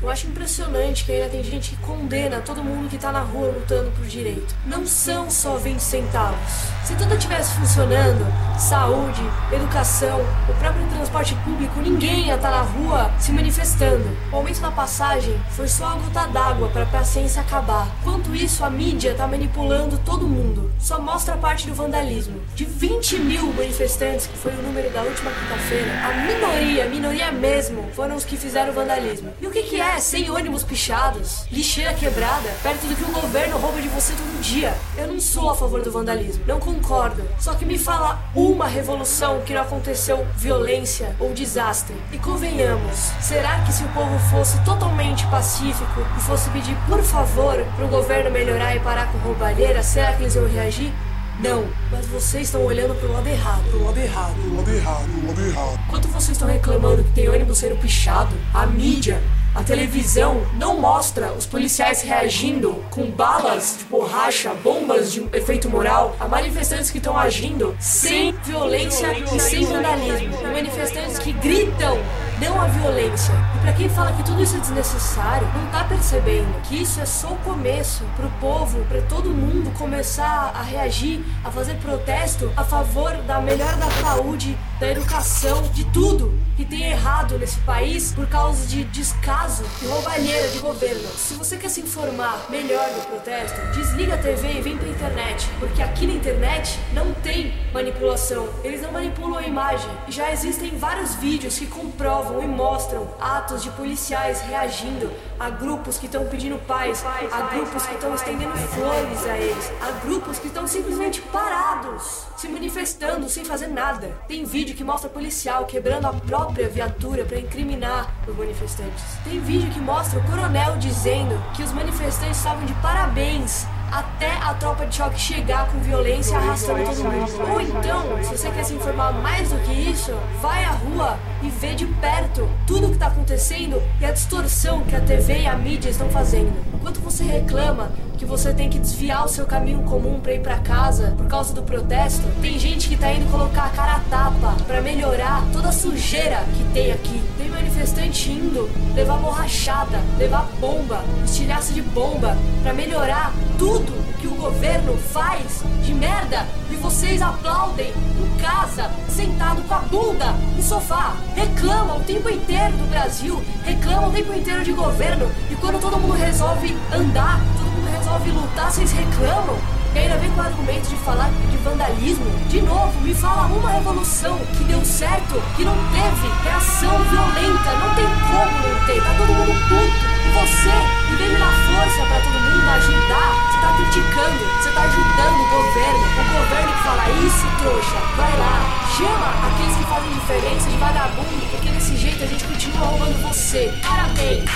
Eu acho impressionante que ainda tem gente que condena todo mundo que tá na rua lutando por direito. Não são só 20 centavos. Se tudo estivesse funcionando, saúde, educação, o próprio transporte público, ninguém ia estar tá na rua se manifestando. O aumento da passagem foi só a gota d'água para a paciência acabar. Enquanto isso, a mídia tá manipulando todo mundo. Só mostra parte do vandalismo. De 20 mil manifestantes, que foi o número da última quinta-feira, a minoria, a minoria mesmo, foram os que fizeram o vandalismo. E o que, que é? Sem ônibus pichados, lixeira quebrada, perto do que o governo rouba de você todo dia. Eu não sou a favor do vandalismo, não concordo. Só que me fala uma revolução que não aconteceu violência ou desastre. E convenhamos, será que se o povo fosse totalmente pacífico e fosse pedir por favor pro governo melhorar e parar com roubalheira, será que eles iam reagir? Não, mas vocês estão olhando pro lado errado. Pro lado errado, pro lado errado, pro lado errado. Enquanto vocês estão reclamando que tem ônibus sendo pichado, a mídia, a televisão não mostra os policiais reagindo com balas de borracha, bombas de efeito moral a manifestantes que estão agindo sem violência e sem vandalismo. E manifestantes que gritam não a violência. E para quem fala que tudo isso é desnecessário, não tá percebendo que isso é só o começo pro povo, para todo mundo começar a reagir, a fazer protesto a favor da melhora da saúde, da educação, de tudo que tem errado nesse país por causa de descaso e roubalheira de governo. Se você quer se informar melhor do protesto, desliga a TV e vem pra internet, porque aqui na internet não tem manipulação. Eles não manipulam a imagem. Já existem vários vídeos que comprovam e mostram atos de policiais reagindo a grupos que estão pedindo paz, a grupos que estão estendendo flores a eles, a grupos que estão simplesmente parados, se manifestando sem fazer nada. Tem vídeo que mostra policial quebrando a própria viatura para incriminar os manifestantes. Tem vídeo que mostra o coronel dizendo que os manifestantes estavam de parabéns até a tropa de choque chegar com violência arrastando todo mundo. Ou então, se você quer se informar mais do que isso, vai à rua e vê de perto tudo o que está acontecendo e a distorção que a TV e a mídia estão fazendo. Enquanto você reclama que você tem que desviar o seu caminho comum para ir para casa por causa do protesto, tem gente que tá indo colocar a cara a tapa para melhorar toda a sujeira que tem aqui. Tem manifestante indo levar borrachada, levar bomba, estilhaço de bomba para melhorar tudo que o governo faz de merda e vocês aplaudem em casa, sentado com a bunda no sofá. Reclamam o tempo inteiro do Brasil, reclamam o tempo inteiro de governo e quando todo mundo resolve andar, todo mundo resolve lutar, vocês reclamam. E ainda vem com o argumento de falar de vandalismo. De novo, me fala uma revolução que deu certo, que não teve reação violenta. Não tem como não ter. Tá todo mundo puto. E você, em vez de dar força pra todo mundo ajudar, você tá criticando, você tá ajudando o governo. O governo que fala isso, trouxa, vai lá, chama aqueles que fazem diferença de vagabundo, porque desse jeito a gente continua roubando você. Parabéns!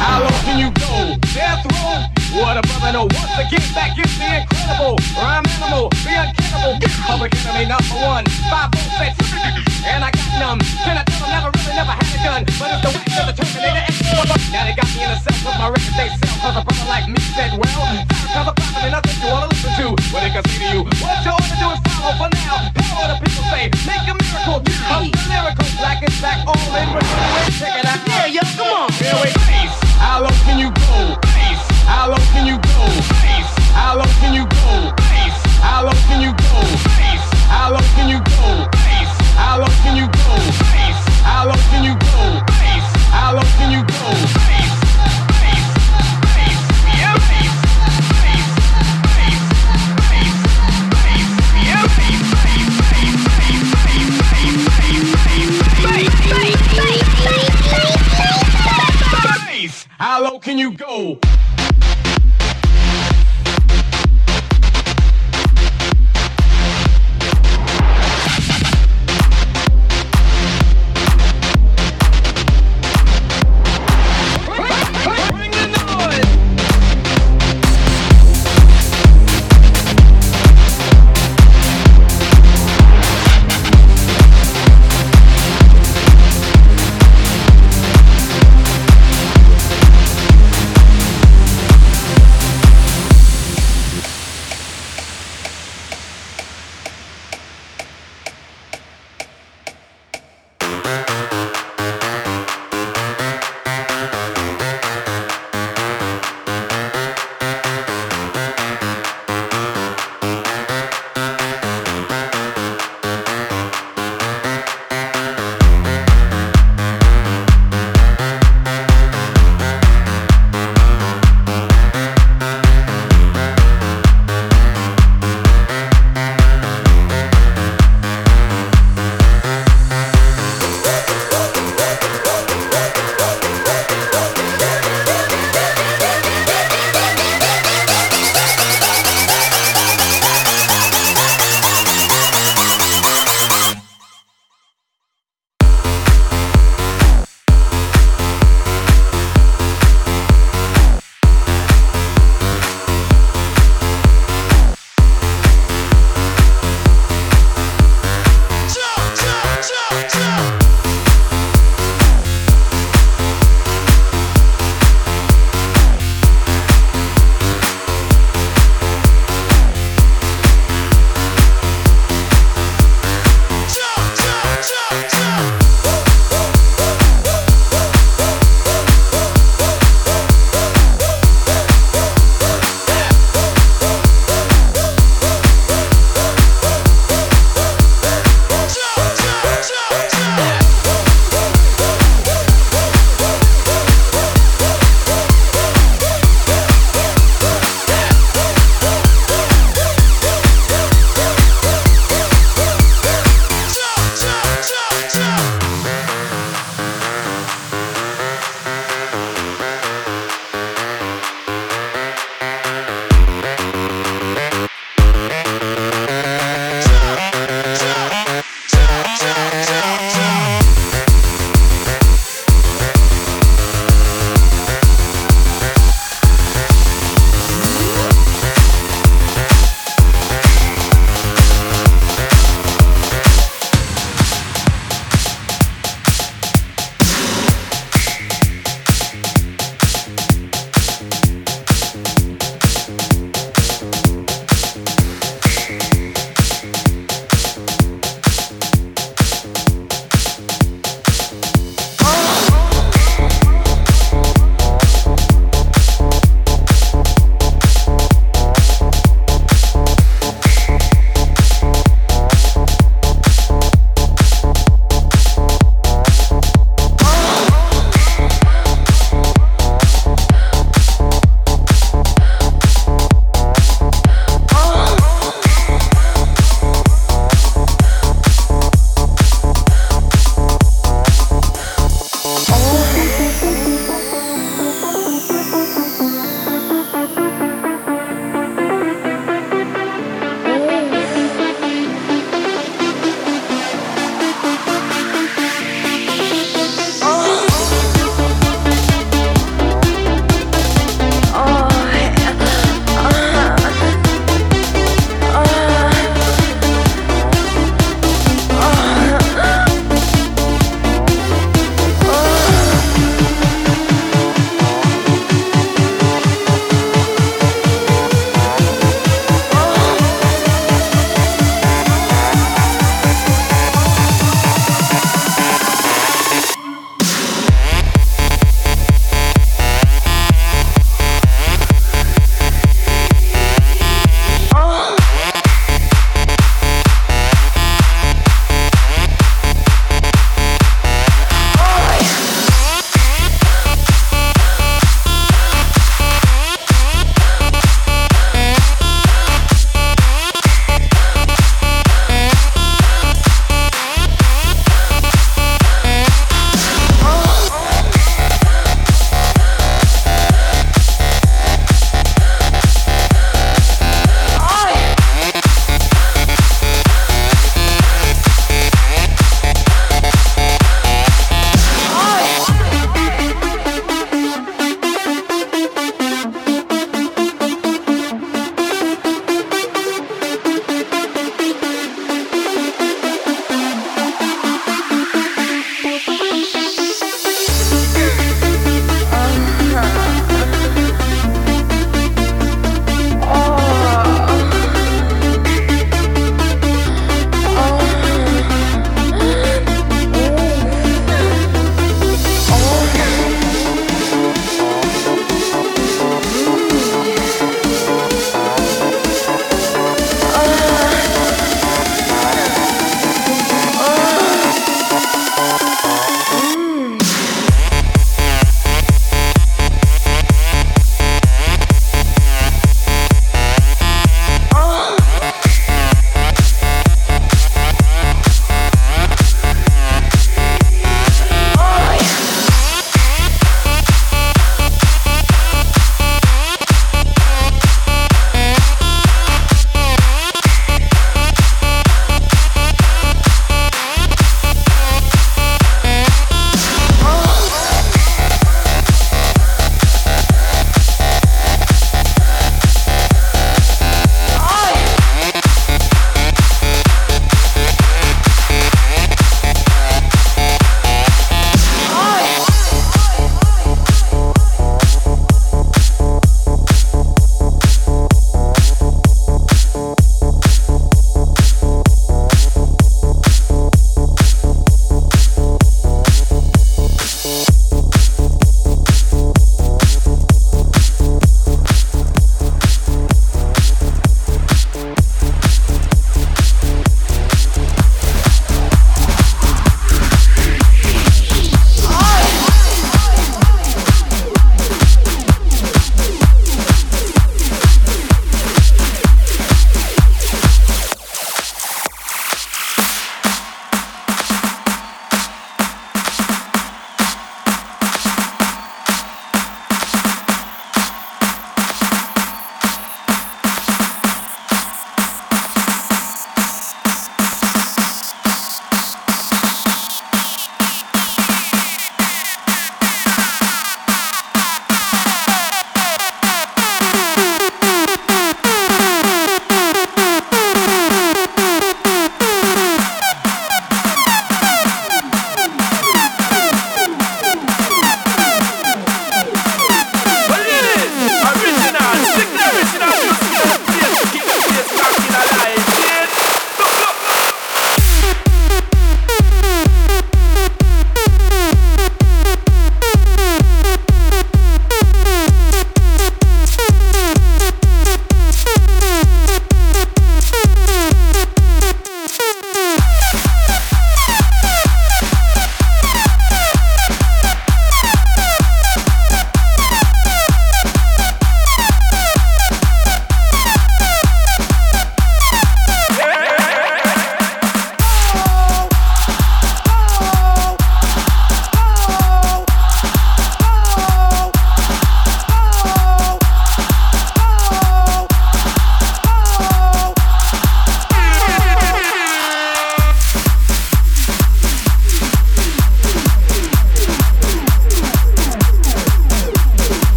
How low can you go? Death row? What a brother know. Once again, back is the incredible. Rhyme animal, the. Public enemy number one. Five. And I got numb. Can I tell them never really never had a gun? But it's the way of the Terminator. Now they got me in a cell cause my records they sell. Make a miracle. Come the miracle. Black is back all in. Check it out. Yeah, yo, come on. Here we go. How low can you go? How low can you go? How low